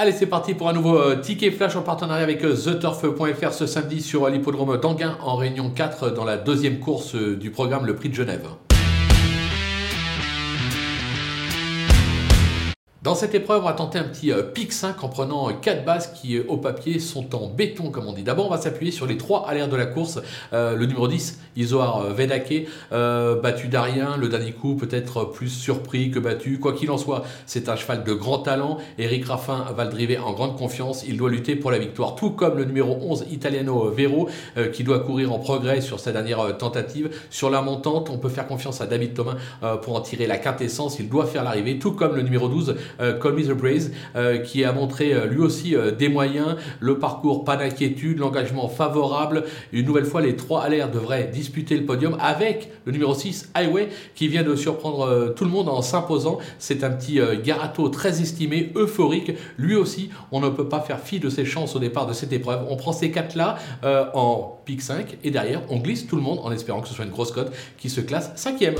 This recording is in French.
Allez, c'est parti pour un nouveau euh, ticket flash en partenariat avec euh, TheTurf.fr ce samedi sur euh, l'hippodrome d'Anguin en réunion 4 dans la deuxième course du programme Le Prix de Genève. Dans cette épreuve, on va tenter un petit euh, pic 5 en prenant 4 bases qui, euh, au papier, sont en béton, comme on dit. D'abord, on va s'appuyer sur les 3 à l'air de la course. Euh, le numéro 10, Isoar Vedake, battu d'Arien. Le dernier coup, peut-être plus surpris que battu. Quoi qu'il en soit, c'est un cheval de grand talent. Eric Raffin va le driver en grande confiance. Il doit lutter pour la victoire, tout comme le numéro 11, Italiano Vero, qui doit courir en progrès sur sa dernière tentative. Sur la montante, on peut faire confiance à David Thomas pour en tirer la quintessence. Il doit faire l'arrivée, tout comme le numéro 12, euh, Call Me Braze, euh, qui a montré euh, lui aussi des moyens, le parcours, pas d'inquiétude, l'engagement favorable. Une nouvelle fois, les trois l'air devraient disputer le podium avec le numéro 6, Highway, qui vient de surprendre tout le monde en s'imposant. C'est un petit Garato très estimé, euphorique. Lui aussi, on ne peut pas faire fi de ses chances au départ de cette épreuve. On prend ces quatre-là en pic 5 et derrière, on glisse tout le monde en espérant que ce soit une grosse cote qui se classe cinquième.